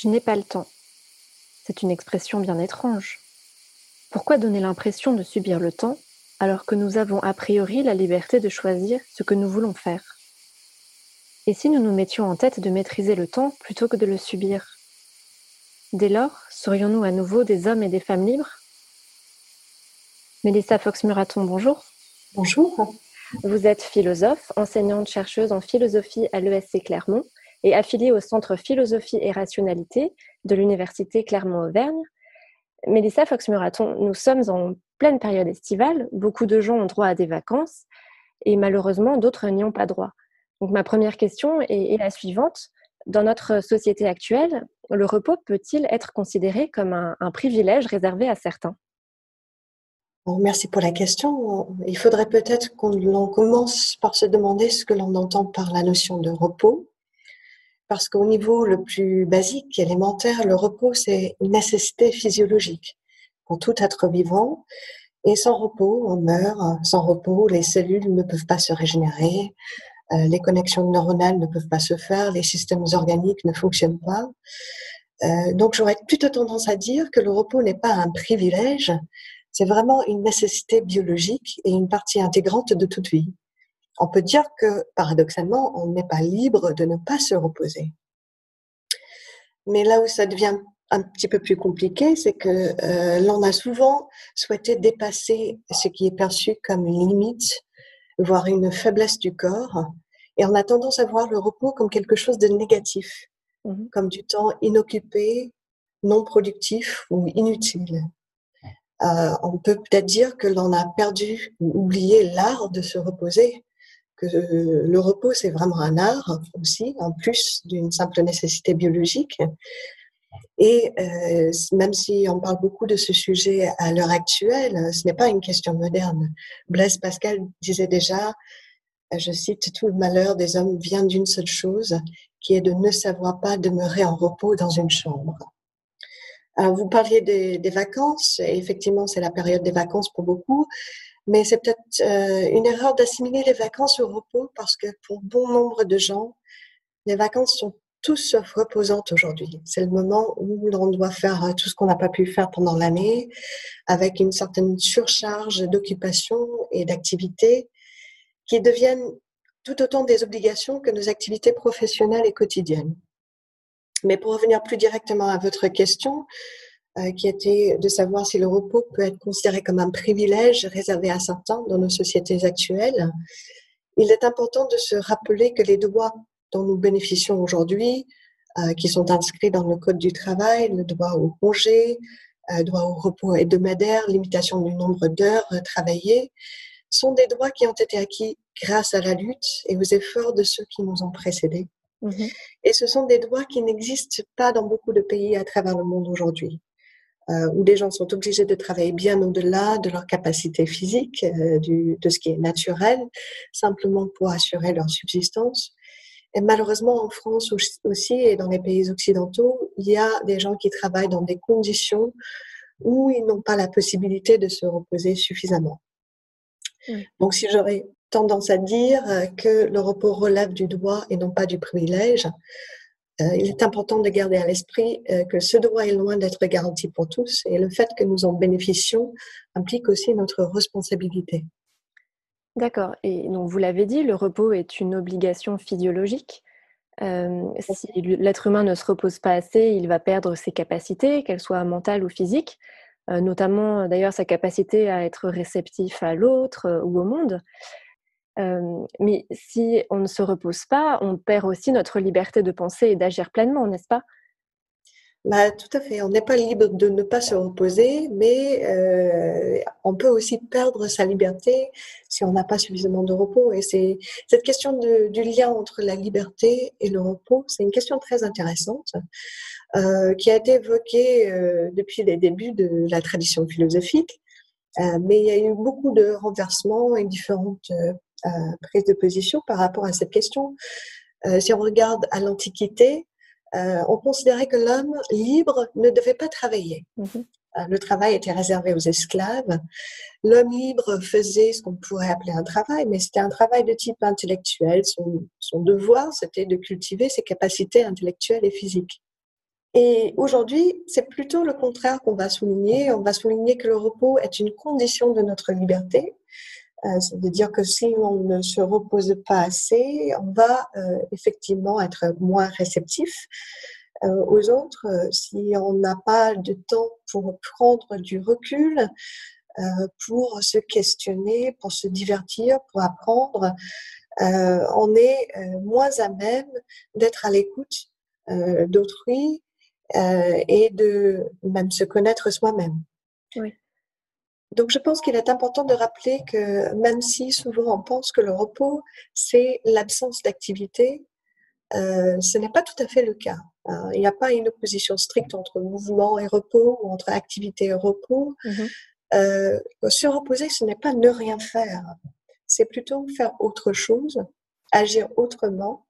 Je n'ai pas le temps. C'est une expression bien étrange. Pourquoi donner l'impression de subir le temps alors que nous avons a priori la liberté de choisir ce que nous voulons faire? Et si nous nous mettions en tête de maîtriser le temps plutôt que de le subir? Dès lors, serions-nous à nouveau des hommes et des femmes libres? Mélissa Fox-Muraton, bonjour. Bonjour. Vous êtes philosophe, enseignante-chercheuse en philosophie à l'ESC Clermont et affiliée au Centre Philosophie et Rationalité de l'Université Clermont-Auvergne. Mélissa Fox-Muraton, nous sommes en pleine période estivale, beaucoup de gens ont droit à des vacances et malheureusement d'autres n'y ont pas droit. Donc ma première question est, la suivante. Dans notre société actuelle, le repos peut-il être considéré comme un privilège réservé à certains? Merci pour la question. Il faudrait peut-être qu'on commence par se demander ce que l'on entend par la notion de repos. Parce qu'au niveau le plus basique, élémentaire, le repos, c'est une nécessité physiologique pour tout être vivant. Et sans repos, on meurt. Sans repos, les cellules ne peuvent pas se régénérer, euh, les connexions neuronales ne peuvent pas se faire, les systèmes organiques ne fonctionnent pas. Euh, donc j'aurais plutôt tendance à dire que le repos n'est pas un privilège, c'est vraiment une nécessité biologique et une partie intégrante de toute vie. On peut dire que, paradoxalement, on n'est pas libre de ne pas se reposer. Mais là où ça devient un petit peu plus compliqué, c'est que euh, l'on a souvent souhaité dépasser ce qui est perçu comme une limite, voire une faiblesse du corps, et on a tendance à voir le repos comme quelque chose de négatif, mmh comme du temps inoccupé, non productif ou inutile. Euh, on peut peut-être dire que l'on a perdu ou oublié l'art de se reposer, que le repos c'est vraiment un art aussi, en plus d'une simple nécessité biologique. Et euh, même si on parle beaucoup de ce sujet à l'heure actuelle, ce n'est pas une question moderne. Blaise Pascal disait déjà, je cite, tout le malheur des hommes vient d'une seule chose, qui est de ne savoir pas demeurer en repos dans une chambre. Alors, vous parliez des, vacances, et effectivement, c'est la période des vacances pour beaucoup, mais c'est peut-être euh, une erreur d'assimiler les vacances au repos parce que pour bon nombre de gens, les vacances sont tous reposantes aujourd'hui. C'est le moment où l'on doit faire euh, tout ce qu'on n'a pas pu faire pendant l'année, avec une certaine surcharge d'occupation et d'activités qui deviennent tout autant des obligations que nos activités professionnelles et quotidiennes. Mais pour revenir plus directement à votre question, qui était de savoir si le repos peut être considéré comme un privilège réservé à certains dans nos sociétés actuelles, il est important de se rappeler que les droits dont nous bénéficions aujourd'hui, euh, qui sont inscrits dans le Code du travail, le droit au congé, le euh, droit au repos hebdomadaire, limitation du nombre d'heures travaillées, sont des droits qui ont été acquis grâce à la lutte et aux efforts de ceux qui nous ont précédés. Mmh et ce sont des droits qui n'existent pas dans beaucoup de pays à travers le monde aujourd'hui, euh, où les gens sont obligés de travailler bien au-delà de leur capacité physique, euh, du, de ce qui est naturel, simplement pour assurer leur subsistance. Et malheureusement, en France aussi et dans les pays occidentaux, il y a des gens qui travaillent dans des conditions où ils n'ont pas la possibilité de se reposer suffisamment. Donc, si j'aurais tendance à dire euh, que le repos relève du droit et non pas du privilège. Euh, il est important de garder à l'esprit euh, que ce droit est loin d'être garanti pour tous et le fait que nous en bénéficions implique aussi notre responsabilité. D'accord. Et donc, vous l'avez dit, le repos est une obligation physiologique. si l'être humain ne se repose pas assez, il va perdre ses capacités, qu'elles soient mentales ou physiques, notamment d'ailleurs sa capacité à être réceptif à l'autre ou au monde mais si on ne se repose pas, on perd aussi notre liberté de penser et d'agir pleinement, n'est-ce pas? Bah, tout à fait. On n'est pas libre de ne pas se reposer, mais on peut aussi perdre sa liberté si on n'a pas suffisamment de repos. Et c'est cette question du lien entre la liberté et le repos, c'est une question très intéressante qui a été évoquée depuis les débuts de la tradition philosophique. mais il y a eu beaucoup de renversements et différentes prise de position par rapport à cette question. Euh, si on regarde à l'Antiquité, euh, on considérait que l'homme libre ne devait pas travailler. Mhm. Le travail était réservé aux esclaves. L'homme libre faisait ce qu'on pourrait appeler un travail, mais c'était un travail de type intellectuel. Son, son devoir, c'était de cultiver ses capacités intellectuelles et physiques. Et aujourd'hui, c'est plutôt le contraire qu'on va souligner. On va souligner que le repos est une condition de notre liberté. Euh, C'est-à-dire que si on ne se repose pas assez, on va euh, effectivement être moins réceptif euh, aux autres. Si on n'a pas de temps pour prendre du recul, euh, pour se questionner, pour se divertir, pour apprendre, euh, on est moins à même d'être à l'écoute d'autrui et de même se connaître soi-même. Oui. Donc, je pense qu'il est important de rappeler que même si souvent on pense que le repos, c'est l'absence d'activité, euh, ce n'est pas tout à fait le cas. Hein. Il n'y a pas une opposition stricte entre mouvement et repos ou entre activité et repos. Mmh euh, se reposer, ce n'est pas ne rien faire. C'est plutôt faire autre chose, agir autrement.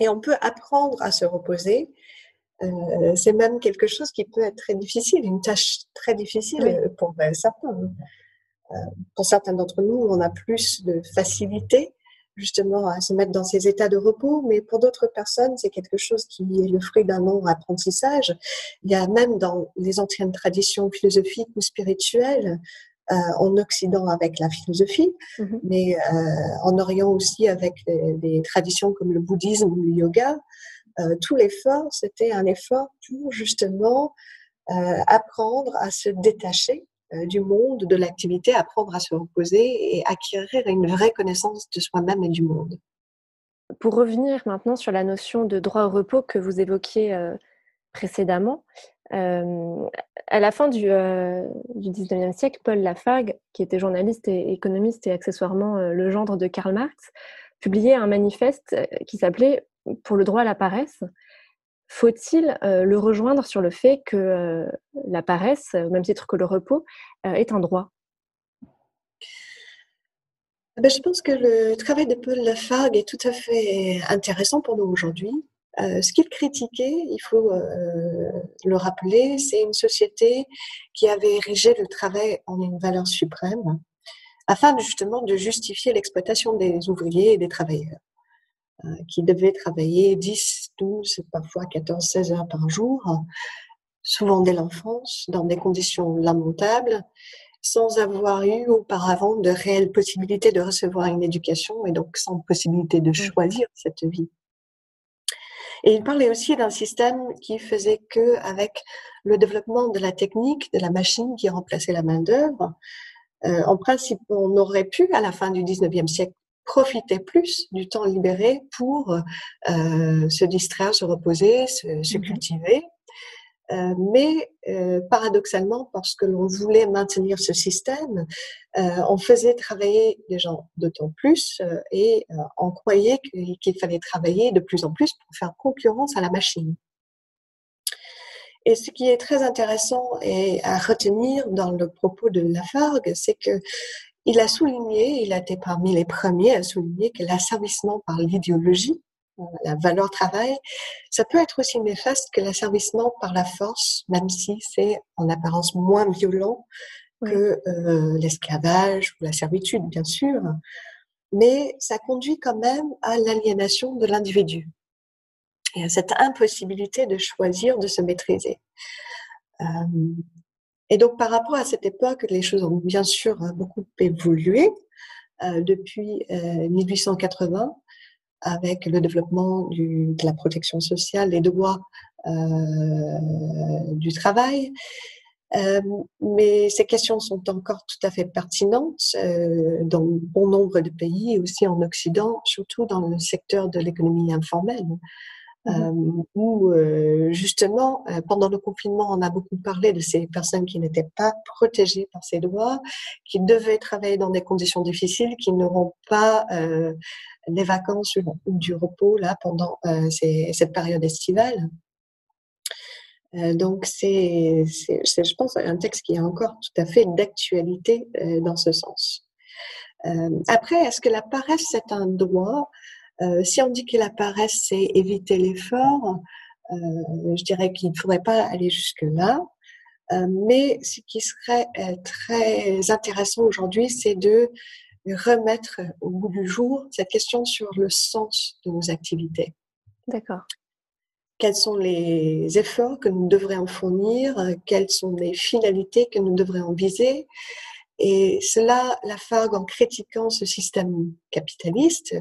Et on peut apprendre à se reposer euh, c'est même quelque chose qui peut être très difficile, une tâche très difficile pour euh, certains. Euh, pour certains d'entre nous, on a plus de facilité justement à se mettre dans ces états de repos, mais pour d'autres personnes, c'est quelque chose qui est le fruit d'un long apprentissage. Il y a même dans les anciennes traditions philosophiques ou spirituelles, en Occident avec la philosophie, mmh mais en Orient aussi avec des, traditions comme le bouddhisme ou le yoga, euh, tout l'effort, c'était un effort pour justement euh, apprendre à se détacher euh, du monde, de l'activité, apprendre à se reposer et acquérir une vraie connaissance de soi-même et du monde. Pour revenir maintenant sur la notion de droit au repos que vous évoquiez précédemment, à la fin du, du 19e siècle, Paul Lafargue, qui était journaliste et économiste et accessoirement le gendre de Karl Marx, publiait un manifeste qui s'appelait pour le droit à la paresse, faut-il euh, le rejoindre sur le fait que euh, la paresse, au même titre que le repos, euh, est un droit? Eh ben, Je pense que le travail de Paul Lafargue est tout à fait intéressant pour nous aujourd'hui. ce qu'il critiquait, il faut le rappeler, c'est une société qui avait érigé le travail en une valeur suprême afin justement de justifier l'exploitation des ouvriers et des travailleurs. Euh, qui devaient travailler 10, 12, parfois 14, 16 heures par jour, souvent dès l'enfance, dans des conditions lamentables, sans avoir eu auparavant de réelles possibilités de recevoir une éducation et donc sans possibilité de mmh. choisir cette vie. Et il parlait aussi d'un système qui faisait que, avec le développement de la technique, de la machine qui remplaçait la main d'œuvre, euh, en principe, on aurait pu, à la fin du 19e siècle, profiter plus du temps libéré pour euh, se distraire, se reposer, se, mmh cultiver. Euh, mais euh, paradoxalement, parce que l'on voulait maintenir ce système, on faisait travailler les gens d'autant plus et on croyait qu'il fallait travailler de plus en plus pour faire concurrence à la machine. Et ce qui est très intéressant et à retenir dans le propos de Lafargue, c'est que il a souligné, il a été parmi les premiers à souligner que l'asservissement par l'idéologie, euh, la valeur travail, ça peut être aussi néfaste que l'asservissement par la force, même si c'est en apparence moins violent que euh, l'esclavage ou la servitude, bien sûr. Mais ça conduit quand même à l'aliénation de l'individu et à cette impossibilité de choisir, de se maîtriser. Euh, et donc, par rapport à cette époque, les choses ont bien sûr hein, beaucoup évolué euh, depuis 1880 euh, avec le développement de la protection sociale, des droits euh, du travail. mais ces questions sont encore tout à fait pertinentes dans bon nombre de pays, aussi en Occident, surtout dans le secteur de l'économie informelle. Mmh euh, où euh, justement, euh, pendant le confinement, on a beaucoup parlé de ces personnes qui n'étaient pas protégées par ces droits, qui devaient travailler dans des conditions difficiles, qui n'auront pas les vacances ou du repos là pendant cette période estivale. donc c'est, je pense, un texte qui est encore tout à fait d'actualité dans ce sens. après, est-ce que la paresse c'est un droit? Euh, si on dit que la paresse, c'est éviter l'effort, euh, je dirais qu'il ne faudrait pas aller jusque-là. Euh, mais ce qui serait très intéressant aujourd'hui, c'est de remettre au bout du jour cette question sur le sens de nos activités. D'accord. quels sont les efforts que nous devrions fournir, quelles sont les finalités que nous devrions viser? Et cela, la FARG, en critiquant ce système capitaliste,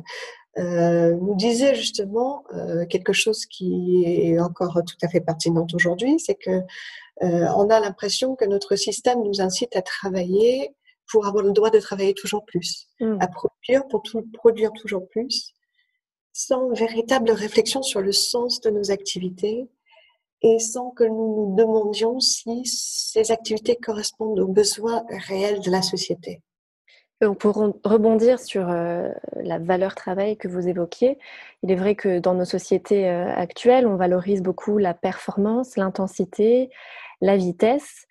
euh, nous disait justement euh, quelque chose qui est encore tout à fait pertinent aujourd'hui, c'est que euh, on a l'impression que notre système nous incite à travailler pour avoir le droit de travailler toujours plus, mmh. à produire pour tout, produire toujours plus, sans véritable réflexion sur le sens de nos activités et sans que nous nous demandions si ces activités correspondent aux besoins réels de la société. Pour rebondir sur euh, la valeur travail que vous évoquiez, il est vrai que dans nos sociétés euh, actuelles, on valorise beaucoup la performance, l'intensité, la vitesse.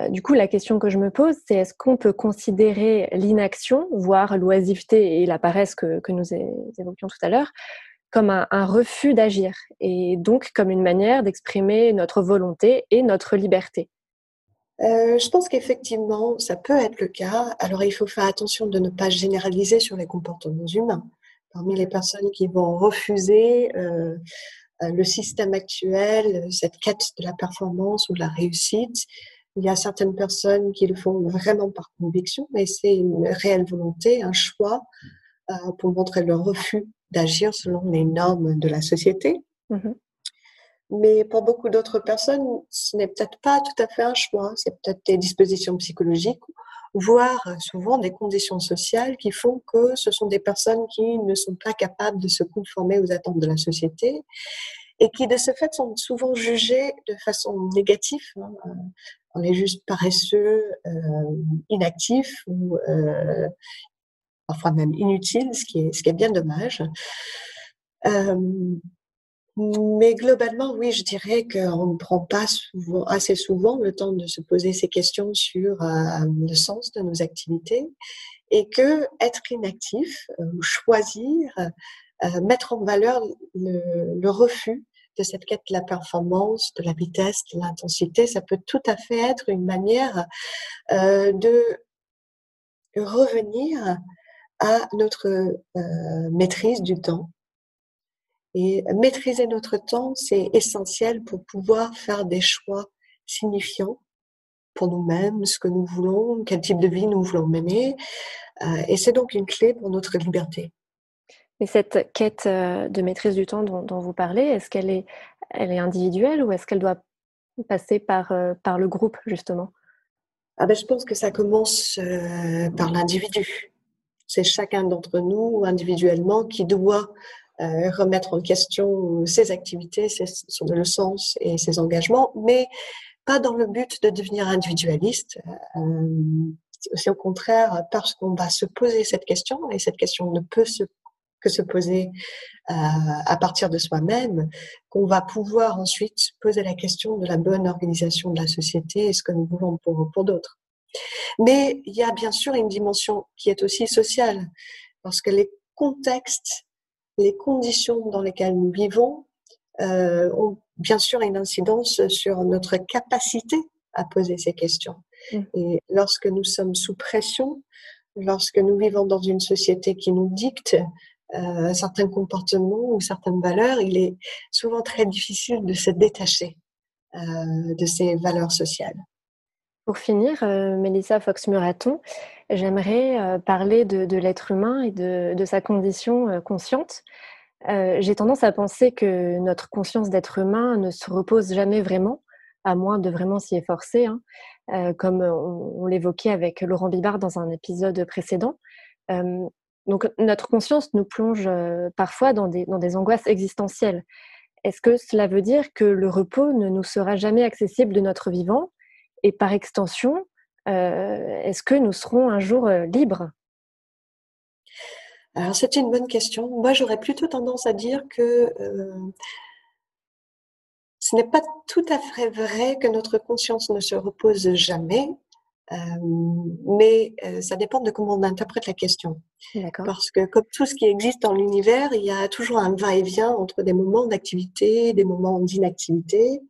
Euh, du coup, la question que je me pose, c'est est-ce qu'on peut considérer l'inaction, voire l'oisiveté et la paresse que, nous évoquions tout à l'heure, comme un, refus d'agir et donc comme une manière d'exprimer notre volonté et notre liberté? Euh, je pense qu'effectivement, ça peut être le cas. Alors, il faut faire attention de ne pas généraliser sur les comportements humains. Parmi les personnes qui vont refuser euh, le système actuel, cette quête de la performance ou de la réussite, il y a certaines personnes qui le font vraiment par conviction, mais c'est une réelle volonté, un choix euh, pour montrer leur refus d'agir selon les normes de la société. Mmh mais pour beaucoup d'autres personnes, ce n'est peut-être pas tout à fait un choix. C'est peut-être des dispositions psychologiques, voire souvent des conditions sociales qui font que ce sont des personnes qui ne sont pas capables de se conformer aux attentes de la société et qui de ce fait sont souvent jugées de façon négative. Hein on est juste paresseux, euh, inactif ou euh, parfois même inutile, ce qui est, ce qui est bien dommage. Euh, mais globalement, oui, je dirais qu'on ne prend pas souvent, assez souvent le temps de se poser ces questions sur euh, le sens de nos activités et que être inactif ou choisir, mettre en valeur le, le refus de cette quête de la performance, de la vitesse, de l'intensité, ça peut tout à fait être une manière euh, de revenir à notre euh, maîtrise du temps. Et maîtriser notre temps, c'est essentiel pour pouvoir faire des choix signifiants pour nous-mêmes, ce que nous voulons, quel type de vie nous voulons mener. Euh, et c'est donc une clé pour notre liberté. Et cette quête euh, de maîtrise du temps dont, vous parlez, est-ce qu'elle est, elle est individuelle ou est-ce qu'elle doit passer par, euh, par le groupe, justement? Ah ben, Je pense que ça commence euh, par l'individu. C'est chacun d'entre nous individuellement qui doit remettre en question ses activités, ses, son sens et ses engagements, mais pas dans le but de devenir individualiste. c'est au contraire parce qu'on va se poser cette question, et cette question ne peut se que se poser euh, à partir de soi-même, qu'on va pouvoir ensuite poser la question de la bonne organisation de la société et ce que nous voulons pour, pour d'autres. Mais il y a bien sûr une dimension qui est aussi sociale, parce que les contextes, les conditions dans lesquelles nous vivons euh, ont bien sûr une incidence sur notre capacité à poser ces questions. Mmh. Et lorsque nous sommes sous pression, lorsque nous vivons dans une société qui nous dicte euh, certains comportements ou certaines valeurs, il est souvent très difficile de se détacher euh, de ces valeurs sociales. Pour finir, euh, Mélissa Fox-Muraton, j'aimerais parler de, l'être humain et de, sa condition consciente. J'ai tendance à penser que notre conscience d'être humain ne se repose jamais vraiment, à moins de vraiment s'y efforcer, hein, comme on, l'évoquait avec Laurent Bibard dans un épisode précédent. Donc notre conscience nous plonge euh, parfois dans des, dans des angoisses existentielles. Est-ce que cela veut dire que le repos ne nous sera jamais accessible de notre vivant Et par extension, euh, est-ce que nous serons un jour euh, libres? Alors c'est une bonne question. Moi j'aurais plutôt tendance à dire que ce n'est pas tout à fait vrai que notre conscience ne se repose jamais. Euh, mais euh, ça dépend de comment on interprète la question. Parce que comme tout ce qui existe dans l'univers, il y a toujours un va-et-vient entre des moments d'activité, des moments d'inactivité,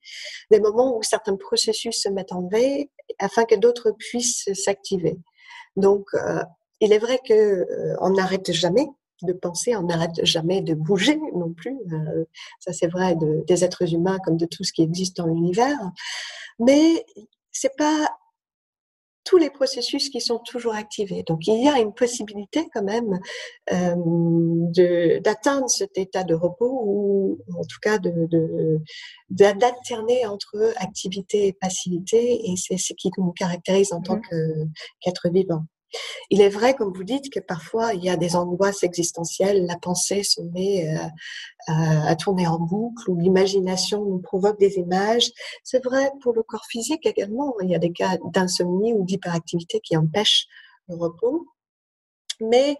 des moments où certains processus se mettent en veille afin que d'autres puissent s'activer. Donc, euh, il est vrai que on n'arrête jamais de penser, on n'arrête jamais de bouger non plus. Euh, ça, c'est vrai des êtres humains comme de tout ce qui existe dans l'univers. Mais c'est pas tous les processus qui sont toujours activés. Donc il y a une possibilité quand même euh, d'atteindre cet état de repos ou en tout cas de d'alterner entre activité et passivité et c'est ce qui nous caractérise en tant mmh qu'être vivant. Il est vrai, comme vous dites, que parfois il y a des angoisses existentielles, la pensée se met euh, à tourner en boucle ou l'imagination nous provoque des images. C'est vrai pour le corps physique également. Il y a des cas d'insomnie ou d'hyperactivité qui empêchent le repos. Mais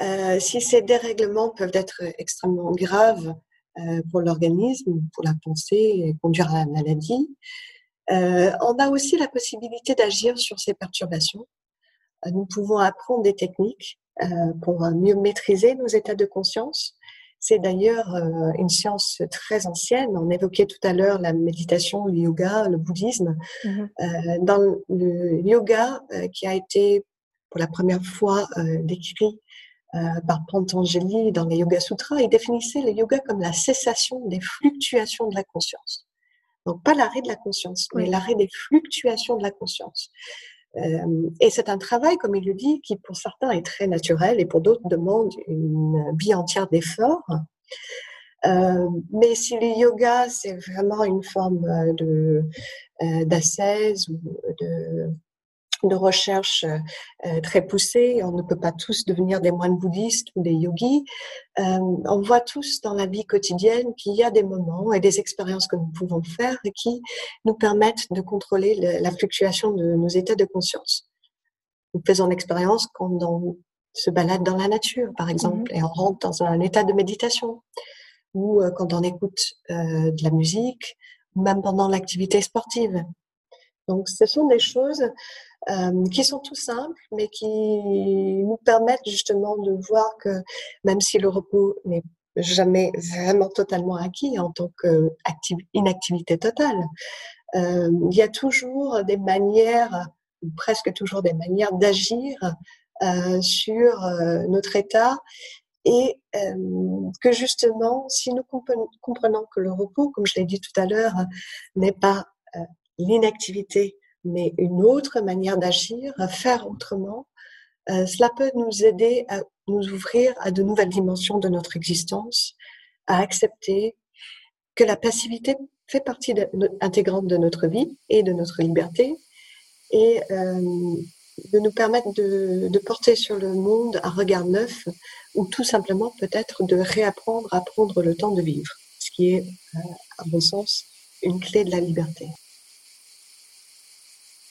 euh, si ces dérèglements peuvent être extrêmement graves euh, pour l'organisme, pour la pensée et conduire à la maladie, on a aussi la possibilité d'agir sur ces perturbations euh, nous pouvons apprendre des techniques euh, pour mieux maîtriser nos états de conscience. C'est d'ailleurs euh, une science très ancienne. On évoquait tout à l'heure la méditation, le yoga, le bouddhisme. Mhm. Dans le yoga qui a été pour la première fois décrit par Pantanjali dans les Yoga Sutras, il définissait le yoga comme la cessation des fluctuations de la conscience. Donc pas l'arrêt de la conscience, mais l'arrêt des fluctuations de la conscience. Euh, et c'est un travail, comme il le dit, qui pour certains est très naturel et pour d'autres demande une vie entière d'effort. Euh, mais si le yoga, c'est vraiment une forme de euh, d'ascèse ou de de recherche euh, très poussée. On ne peut pas tous devenir des moines bouddhistes ou des yogis. Euh, on voit tous dans la vie quotidienne qu'il y a des moments et des expériences que nous pouvons faire et qui nous permettent de contrôler la fluctuation de nos états de conscience. Nous faisons l'expérience quand on se balade dans la nature, par exemple, mmh et on rentre dans un état de méditation, ou euh, quand on écoute de la musique, ou même pendant l'activité sportive. Donc, ce sont des choses euh, qui sont tout simples, mais qui nous permettent justement de voir que même si le repos n'est jamais vraiment totalement acquis en tant qu'inactivité totale, euh, il y a toujours des manières, ou presque toujours des manières d'agir euh, sur notre état et que justement, si nous comprenons que le repos, comme je l'ai dit tout à l'heure, n'est pas euh, l'inactivité mais une autre manière d'agir, faire autrement, euh, cela peut nous aider à nous ouvrir à de nouvelles dimensions de notre existence, à accepter que la passivité fait partie intégrante de notre vie et de notre liberté, et euh, de nous permettre de, de, porter sur le monde un regard neuf, ou tout simplement peut-être de réapprendre à prendre le temps de vivre, ce qui est, euh, à mon sens, une clé de la liberté.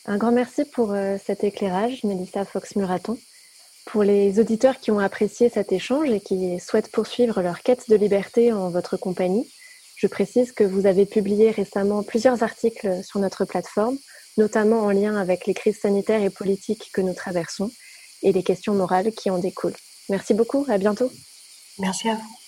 Un grand merci pour euh, cet éclairage, Mélissa Fox-Muraton. Pour les auditeurs qui ont apprécié cet échange et qui souhaitent poursuivre leur quête de liberté en votre compagnie, je précise que vous avez publié récemment plusieurs articles sur notre plateforme, notamment en lien avec les crises sanitaires et politiques que nous traversons et les questions morales qui en découlent. Merci beaucoup, à bientôt. Merci à vous.